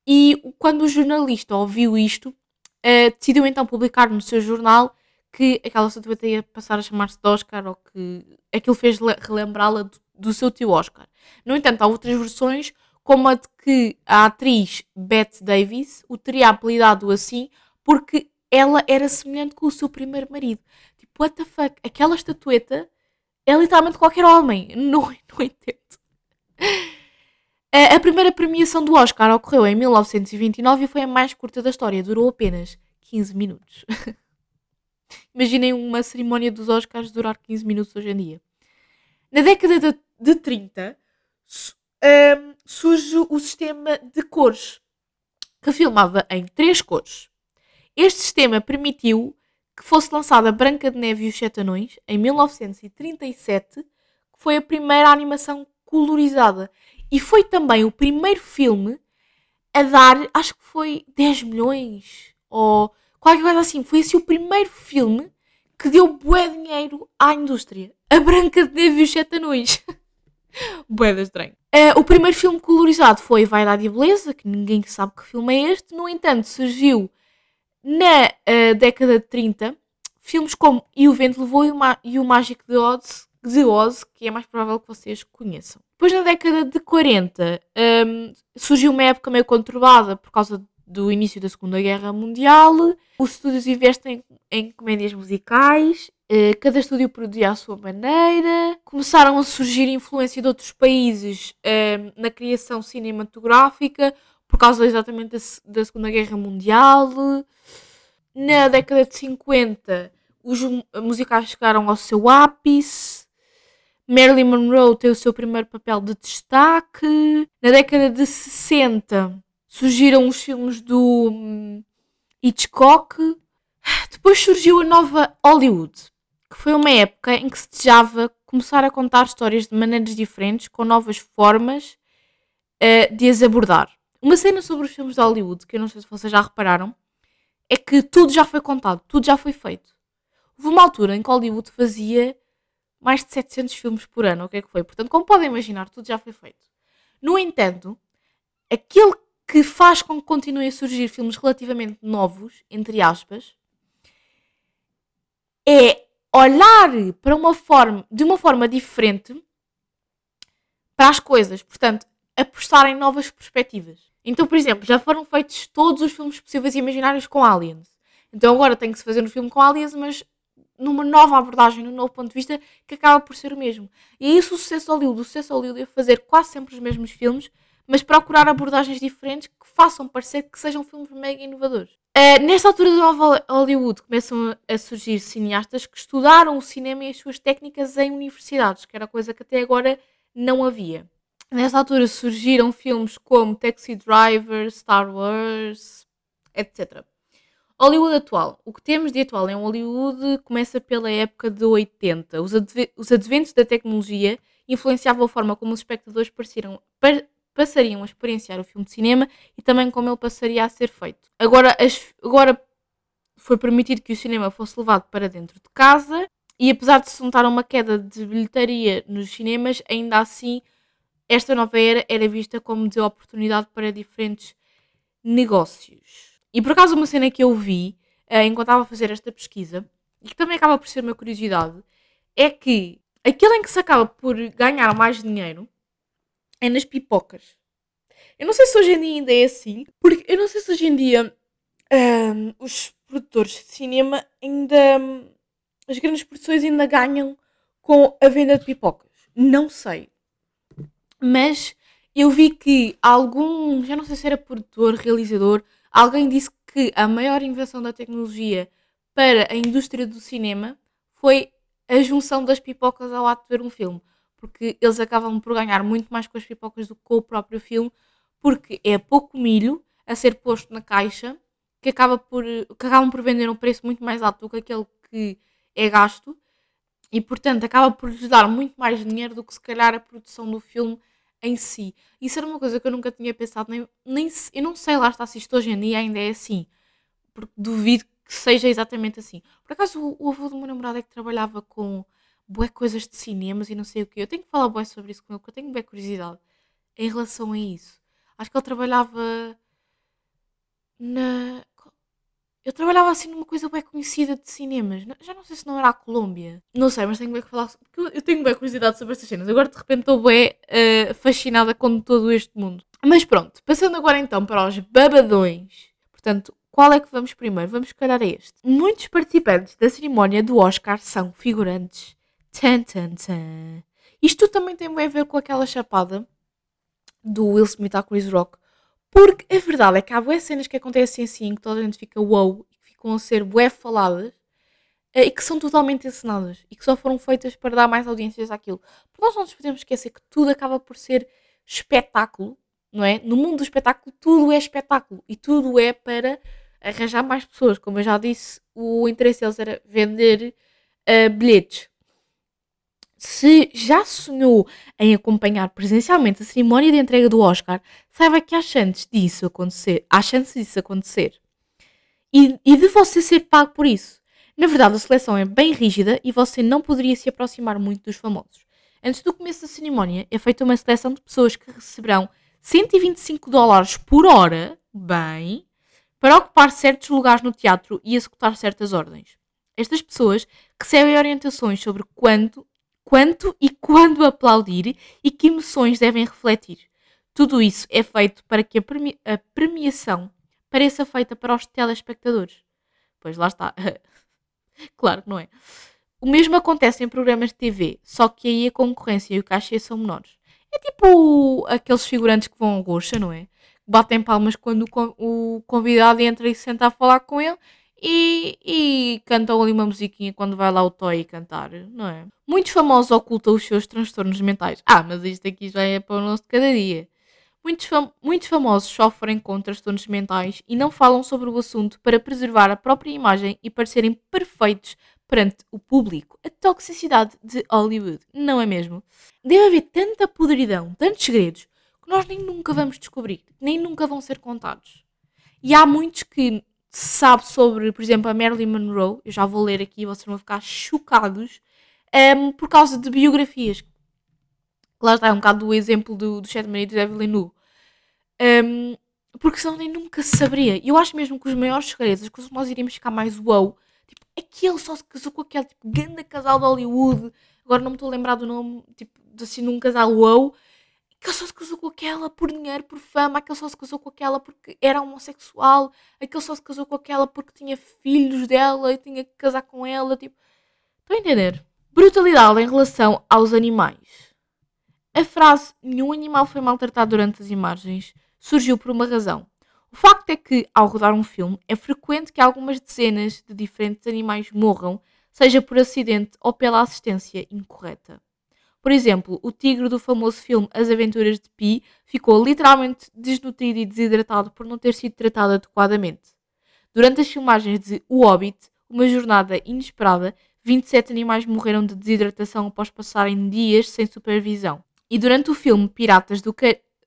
E quando o jornalista ouviu isto, uh, decidiu então publicar no seu jornal que aquela estatueta ia passar a chamar-se de Oscar ou que aquilo fez relembrá-la do, do, seu tio Oscar. No entanto, há outras versões, como a de que a atriz Bette Davis o teria apelidado assim porque ela era semelhante com o seu primeiro marido. Tipo, what the fuck? Aquela estatueta é literalmente qualquer homem. [laughs] Não, não entendo. A primeira premiação do Oscar ocorreu em 1929 e foi a mais curta da história. Durou apenas 15 minutos. [laughs] Imaginem uma cerimónia dos Oscars durar 15 minutos hoje em dia. Na década de, de 30 um, surge o sistema de cores, que filmava em três cores. Este sistema permitiu que fosse lançada Branca de Neve e os Sete Anões em 1937, que foi a primeira animação colorizada. E foi também o primeiro filme a dar, acho que foi 10 milhões ou qualquer coisa assim. Foi assim o primeiro filme que deu bué dinheiro à indústria. A Branca de Neve e os Sete Anões. [laughs] bué da estranho. Uh, o primeiro filme colorizado foi Vaidade e Beleza, que ninguém sabe que filme é este. No entanto, surgiu na uh, década de 30 filmes como E o Vento Levou e o, e o Mágico de Oz, de Oz, que é mais provável que vocês conheçam. Depois, na década de 40, um, surgiu uma época meio conturbada por causa do início da Segunda Guerra Mundial. Os estúdios investem em comédias musicais, eh, cada estúdio produzia à sua maneira. Começaram a surgir influência de outros países eh, na criação cinematográfica, por causa exatamente da, da Segunda Guerra Mundial. Na década de 50, os musicais chegaram ao seu ápice. Marilyn Monroe tem o seu primeiro papel de destaque. Na década de 60 surgiram os filmes do hum, Hitchcock. Depois surgiu a nova Hollywood, que foi uma época em que se desejava começar a contar histórias de maneiras diferentes, com novas formas uh, de as abordar. Uma cena sobre os filmes de Hollywood, que eu não sei se vocês já repararam, é que tudo já foi contado, tudo já foi feito. Houve uma altura em que Hollywood fazia mais de 700 filmes por ano, o que é que foi? Portanto, como podem imaginar, tudo já foi feito. No entanto, aquilo que faz com que continuem a surgir filmes relativamente novos, entre aspas, é olhar para uma forma, de uma forma diferente para as coisas. Portanto, apostar em novas perspectivas. Então, por exemplo, já foram feitos todos os filmes possíveis e imaginários com aliens. Então agora tem que se fazer um filme com aliens, mas numa nova abordagem, num novo ponto de vista que acaba por ser o mesmo. E é isso o sucesso Hollywood. O sucesso Hollywood é fazer quase sempre os mesmos filmes, mas procurar abordagens diferentes que façam parecer que sejam filmes mega inovadores. Uh, nesta altura do novo Hollywood começam a surgir cineastas que estudaram o cinema e as suas técnicas em universidades, que era coisa que até agora não havia. Nesta altura surgiram filmes como Taxi Driver, Star Wars, etc. Hollywood atual. O que temos de atual em Hollywood começa pela época de 80. Os, adve os adventos da tecnologia influenciavam a forma como os espectadores pareciam, par passariam a experienciar o filme de cinema e também como ele passaria a ser feito. Agora, as, agora foi permitido que o cinema fosse levado para dentro de casa e apesar de se notar uma queda de bilheteria nos cinemas, ainda assim esta nova era era vista como de oportunidade para diferentes negócios. E por acaso uma cena que eu vi uh, enquanto estava a fazer esta pesquisa, e que também acaba por ser uma curiosidade, é que aquilo em que se acaba por ganhar mais dinheiro é nas pipocas. Eu não sei se hoje em dia ainda é assim, porque eu não sei se hoje em dia um, os produtores de cinema ainda. Um, as grandes produções ainda ganham com a venda de pipocas. Não sei. Mas eu vi que algum. Já não sei se era produtor, realizador Alguém disse que a maior invenção da tecnologia para a indústria do cinema foi a junção das pipocas ao ato de ver um filme. Porque eles acabam por ganhar muito mais com as pipocas do que com o próprio filme, porque é pouco milho a ser posto na caixa que, acaba por, que acabam por vender um preço muito mais alto do que aquele que é gasto e, portanto, acaba por lhes dar muito mais dinheiro do que se calhar a produção do filme em si. Isso era uma coisa que eu nunca tinha pensado, nem, nem eu não sei lá está se isto hoje em dia ainda é assim, porque duvido que seja exatamente assim. Por acaso o, o avô do meu namorado é que trabalhava com bué coisas de cinemas e não sei o que. Eu tenho que falar bué sobre isso com ele, porque eu tenho bué curiosidade em relação a isso. Acho que ele trabalhava na eu trabalhava assim numa coisa bem conhecida de cinemas. Já não sei se não era a Colômbia. Não sei, mas tenho bem que falar. Porque eu tenho bem curiosidade sobre estas cenas. Agora de repente estou bem uh, fascinada com todo este mundo. Mas pronto, passando agora então para os babadões. Portanto, qual é que vamos primeiro? Vamos calhar a este. Muitos participantes da cerimónia do Oscar são figurantes. Tan, tan, tan. Isto também tem a ver com aquela chapada do Will Smith à Chris Rock porque a verdade é que há boas cenas que acontecem assim, que toda a gente fica wow, e que ficam a ser bué faladas, eh, e que são totalmente encenadas, e que só foram feitas para dar mais audiências àquilo. Porque nós não nos podemos esquecer que tudo acaba por ser espetáculo, não é? No mundo do espetáculo, tudo é espetáculo, e tudo é para arranjar mais pessoas. Como eu já disse, o interesse deles era vender uh, bilhetes se já sonhou em acompanhar presencialmente a cerimónia de entrega do Oscar, saiba que há chances disso acontecer. Há chances disso acontecer. E, e de você ser pago por isso. Na verdade, a seleção é bem rígida e você não poderia se aproximar muito dos famosos. Antes do começo da cerimónia, é feita uma seleção de pessoas que receberão 125 dólares por hora, bem, para ocupar certos lugares no teatro e executar certas ordens. Estas pessoas recebem orientações sobre quando quanto e quando aplaudir e que emoções devem refletir. Tudo isso é feito para que a, premi a premiação pareça feita para os telespectadores. Pois lá está. [laughs] claro que não é. O mesmo acontece em programas de TV, só que aí a concorrência e o cachê são menores. É tipo aqueles figurantes que vão ao roxa, não é? Batem palmas quando o convidado entra e se senta a falar com ele e, e cantam ali uma musiquinha quando vai lá o Toy cantar, não é? Muitos famosos ocultam os seus transtornos mentais. Ah, mas isto aqui já é para o nosso de cada dia. Muitos, fam muitos famosos sofrem com transtornos mentais e não falam sobre o assunto para preservar a própria imagem e parecerem perfeitos perante o público. A toxicidade de Hollywood, não é mesmo? Deve haver tanta podridão, tantos segredos, que nós nem nunca vamos descobrir, nem nunca vão ser contados. E há muitos que sabe sobre, por exemplo, a Marilyn Monroe, eu já vou ler aqui, vocês vão ficar chocados, um, por causa de biografias Lá está, é um bocado do exemplo do, do Sete Maridos de Evelyn Hu. Um, porque senão nem nunca saberia. E eu acho mesmo que os maiores segredos, as coisas que nós iríamos ficar mais wow, tipo, aquele só se casou com aquele tipo grande casal de Hollywood, agora não me estou a lembrar do nome, tipo, assim, num casal wow, aquele só se casou com aquela por dinheiro, por fama, aquele só se casou com aquela porque era homossexual, aquele só se casou com aquela porque tinha filhos dela e tinha que casar com ela, tipo, estão a entender? Brutalidade em relação aos animais. A frase nenhum animal foi maltratado durante as imagens surgiu por uma razão. O facto é que, ao rodar um filme, é frequente que algumas dezenas de diferentes animais morram, seja por acidente ou pela assistência incorreta. Por exemplo, o tigre do famoso filme As Aventuras de Pi ficou literalmente desnutrido e desidratado por não ter sido tratado adequadamente. Durante as filmagens de O Hobbit, uma jornada inesperada, 27 animais morreram de desidratação após passarem dias sem supervisão. E durante o filme Piratas, do,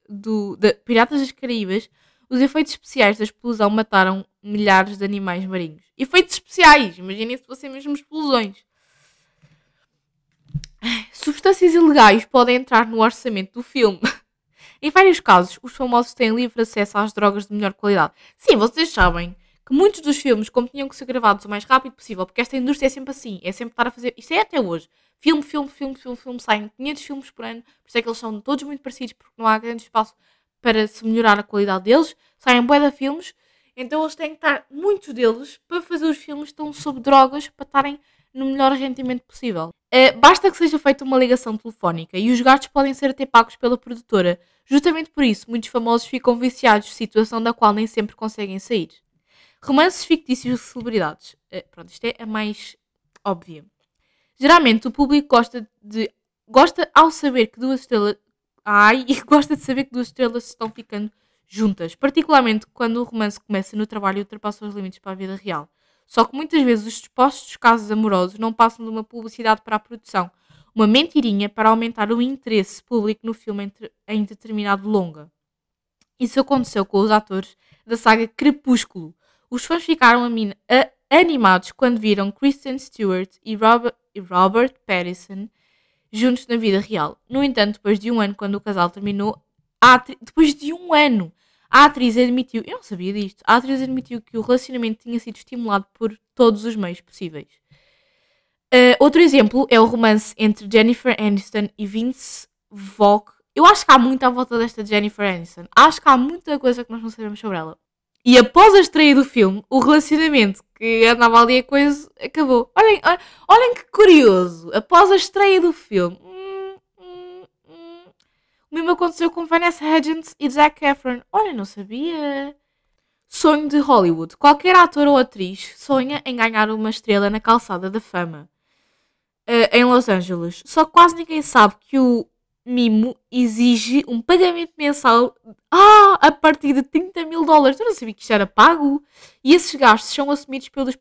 do de, Piratas das Caraíbas, os efeitos especiais da explosão mataram milhares de animais marinhos. Efeitos especiais! Imaginem se fossem mesmo explosões. Substâncias ilegais podem entrar no orçamento do filme. em vários casos, os famosos têm livre acesso às drogas de melhor qualidade. Sim, vocês sabem que muitos dos filmes, como tinham que ser gravados o mais rápido possível, porque esta indústria é sempre assim, é sempre estar a fazer. Isto é até hoje. Filme, filme, filme, filme, filme, saem 500 filmes por ano, por isso é que eles são todos muito parecidos, porque não há grande espaço para se melhorar a qualidade deles. Saem de filmes, então eles têm que estar, muitos deles, para fazer os filmes, estão sob drogas para estarem no melhor rendimento possível. Uh, basta que seja feita uma ligação telefónica e os gastos podem ser até pagos pela produtora. Justamente por isso, muitos famosos ficam viciados, situação da qual nem sempre conseguem sair. Romances fictícios de celebridades. Uh, pronto, isto é a mais óbvia. Geralmente o público gosta de. gosta ao saber que duas estrelas. Ai, [laughs] e gosta de saber que duas estrelas estão ficando juntas. Particularmente quando o romance começa no trabalho e ultrapassa os limites para a vida real. Só que muitas vezes os supostos casos amorosos não passam de uma publicidade para a produção, uma mentirinha para aumentar o interesse público no filme em determinado longa. Isso aconteceu com os atores da saga Crepúsculo. Os fãs ficaram animados quando viram Kristen Stewart e Robert, e Robert Pattinson juntos na vida real. No entanto, depois de um ano, quando o casal terminou, depois de um ano, a atriz admitiu, eu não sabia disto, a atriz admitiu que o relacionamento tinha sido estimulado por todos os meios possíveis. Uh, outro exemplo é o romance entre Jennifer Aniston e Vince Vaughn. Eu acho que há muito à volta desta Jennifer Aniston. Acho que há muita coisa que nós não sabemos sobre ela. E após a estreia do filme, o relacionamento que andava ali a coisa acabou. Olhem, olhem que curioso. Após a estreia do filme. O mesmo aconteceu com Vanessa Hudgens e Zac Efron. Olha, não sabia. Sonho de Hollywood. Qualquer ator ou atriz sonha em ganhar uma estrela na calçada da fama. Uh, em Los Angeles. Só que quase ninguém sabe que o Mimo exige um pagamento mensal ah, a partir de 30 mil dólares. Eu não sabia que isto era pago. E esses gastos são assumidos pelos,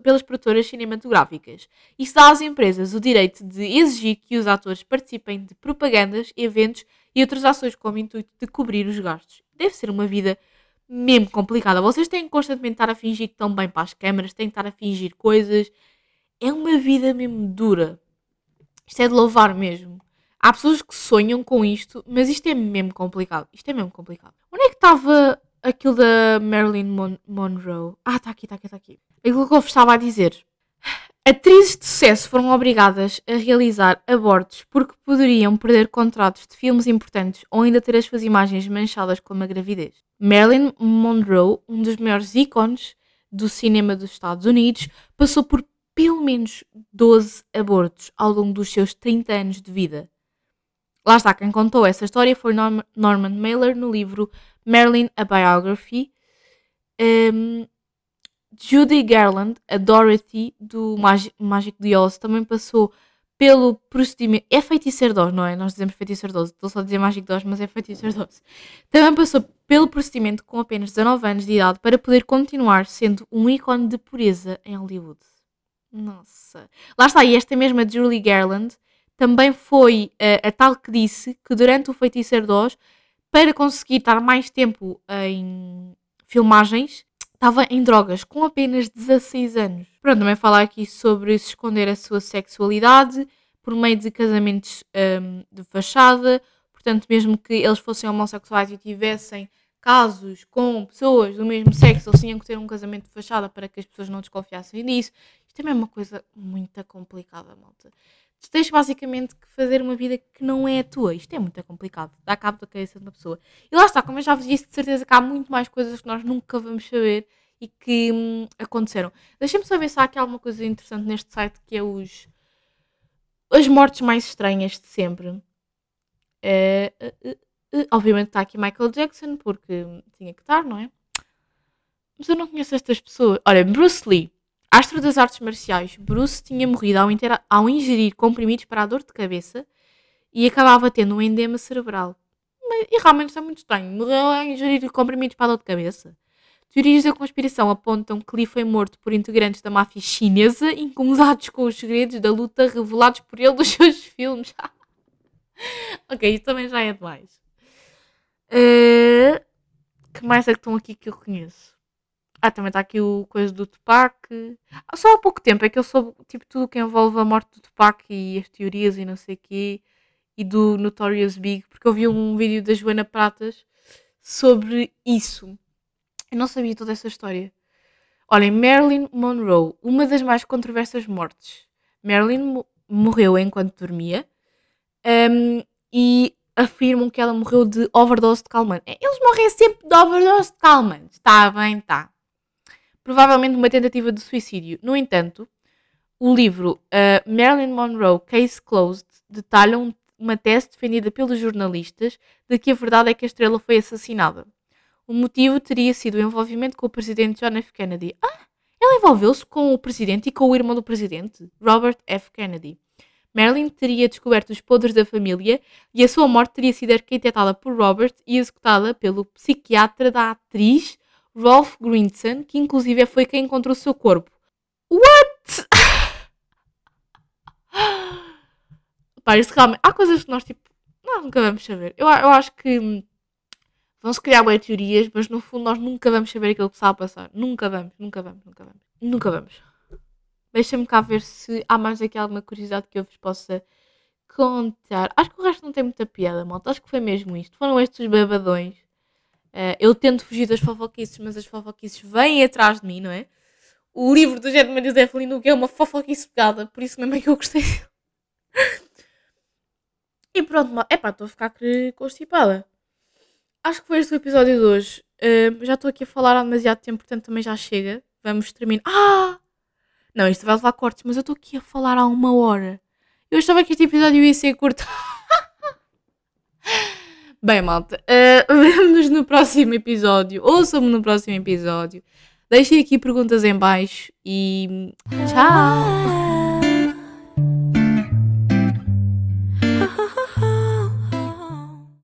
pelas produtoras cinematográficas. Isso dá às empresas o direito de exigir que os atores participem de propagandas, eventos e outras ações com o intuito de cobrir os gastos. Deve ser uma vida mesmo complicada. Vocês têm que constantemente estar a fingir que estão bem para as câmaras, têm que estar a fingir coisas. É uma vida mesmo dura. Isto é de louvar mesmo. Há pessoas que sonham com isto, mas isto é mesmo complicado. Isto é mesmo complicado. Onde é que estava aquilo da Marilyn Mon Monroe? Ah, está aqui, está aqui, está aqui. Aquilo que eu estava a dizer. Atrizes de sucesso foram obrigadas a realizar abortos porque poderiam perder contratos de filmes importantes ou ainda ter as suas imagens manchadas com uma gravidez. Marilyn Monroe, um dos maiores ícones do cinema dos Estados Unidos, passou por pelo menos 12 abortos ao longo dos seus 30 anos de vida. Lá está, quem contou essa história foi Norman Mailer no livro Marilyn, a Biography. Um, Judy Garland, a Dorothy do Mágico de Oz, também passou pelo procedimento. É feiticeiro de Oz, não é? Nós dizemos feiticeiro de Oz. Estou só a dizer Mágico de Oz, mas é feiticeiro de Oz. Também passou pelo procedimento com apenas 19 anos de idade para poder continuar sendo um ícone de pureza em Hollywood. Nossa. Lá está, e esta mesma Julie Garland também foi uh, a tal que disse que durante o feiticeiro de Oz, para conseguir estar mais tempo em filmagens, estava em drogas com apenas 16 anos. Pronto, também falar aqui sobre se esconder a sua sexualidade por meio de casamentos um, de fachada. Portanto, mesmo que eles fossem homossexuais e tivessem casos com pessoas do mesmo sexo, eles tinham que ter um casamento de fachada para que as pessoas não desconfiassem disso. Isto também é uma coisa muito complicada, malta. Tu tens basicamente que fazer uma vida que não é a tua. Isto é muito complicado. Dá cabo da cabeça de uma pessoa. E lá está, como eu já vos disse, de certeza que há muito mais coisas que nós nunca vamos saber e que hum, aconteceram. Deixem-me saber se há aqui alguma coisa interessante neste site que é os as mortes mais estranhas de sempre. É, obviamente está aqui Michael Jackson, porque tinha que estar, não é? Mas eu não conheço estas pessoas. Olha, Bruce Lee. Astro das artes marciais, Bruce tinha morrido ao, ao ingerir comprimidos para a dor de cabeça e acabava tendo um endema cerebral. Mas, e realmente isso é muito estranho. Morreu a ingerir comprimidos para a dor de cabeça. Teorias da conspiração apontam que Lee foi morto por integrantes da máfia chinesa, incomodados com os segredos da luta revelados por ele nos [laughs] seus filmes. [laughs] ok, isso também já é demais. Uh, que mais é que estão aqui que eu conheço? Ah, também está aqui o coisa do Tupac. Ah, só há pouco tempo é que eu soube tipo, tudo que envolve a morte do Tupac e as teorias e não sei o quê. E do Notorious Big, porque eu vi um vídeo da Joana Pratas sobre isso. Eu não sabia toda essa história. Olhem, Marilyn Monroe, uma das mais controversas mortes. Marilyn morreu enquanto dormia um, e afirmam que ela morreu de overdose de calmante. É, eles morrem sempre de overdose de calmante. Está bem, está provavelmente uma tentativa de suicídio. No entanto, o livro uh, Marilyn Monroe Case Closed detalha um, uma tese defendida pelos jornalistas de que a verdade é que a estrela foi assassinada. O motivo teria sido o envolvimento com o presidente John F. Kennedy. Ah, ela envolveu-se com o presidente e com o irmão do presidente, Robert F. Kennedy. Marilyn teria descoberto os podres da família e a sua morte teria sido arquitetada por Robert e executada pelo psiquiatra da atriz Rolf Grinson, que inclusive foi quem encontrou o seu corpo. What? [laughs] Pá, isso realmente. Há coisas que nós, tipo, nós nunca vamos saber. Eu, eu acho que vão-se criar boas teorias, mas no fundo nós nunca vamos saber aquilo que está a passar. Nunca vamos, nunca vamos, nunca vamos. Nunca vamos. Deixa-me cá ver se há mais aqui alguma curiosidade que eu vos possa contar. Acho que o resto não tem muita piada, malta. Acho que foi mesmo isto. Foram estes os babadões Uh, eu tento fugir das fofoquices, mas as fofoquices vêm atrás de mim, não é? O livro do José Felino é uma fofoquice pegada, por isso mesmo é que eu gostei E pronto, é pá, estou a ficar constipada. Acho que foi este o episódio de hoje. Uh, já estou aqui a falar há demasiado tempo, portanto também já chega. Vamos terminar. Ah! Não, isto vai levar cortes, mas eu estou aqui a falar há uma hora. Eu achava que este episódio ia ser curto. [laughs] Bem, malta, [laughs] uh, vemo-nos no próximo episódio. Ouçam-me no próximo episódio. Deixem aqui perguntas em baixo e tchau!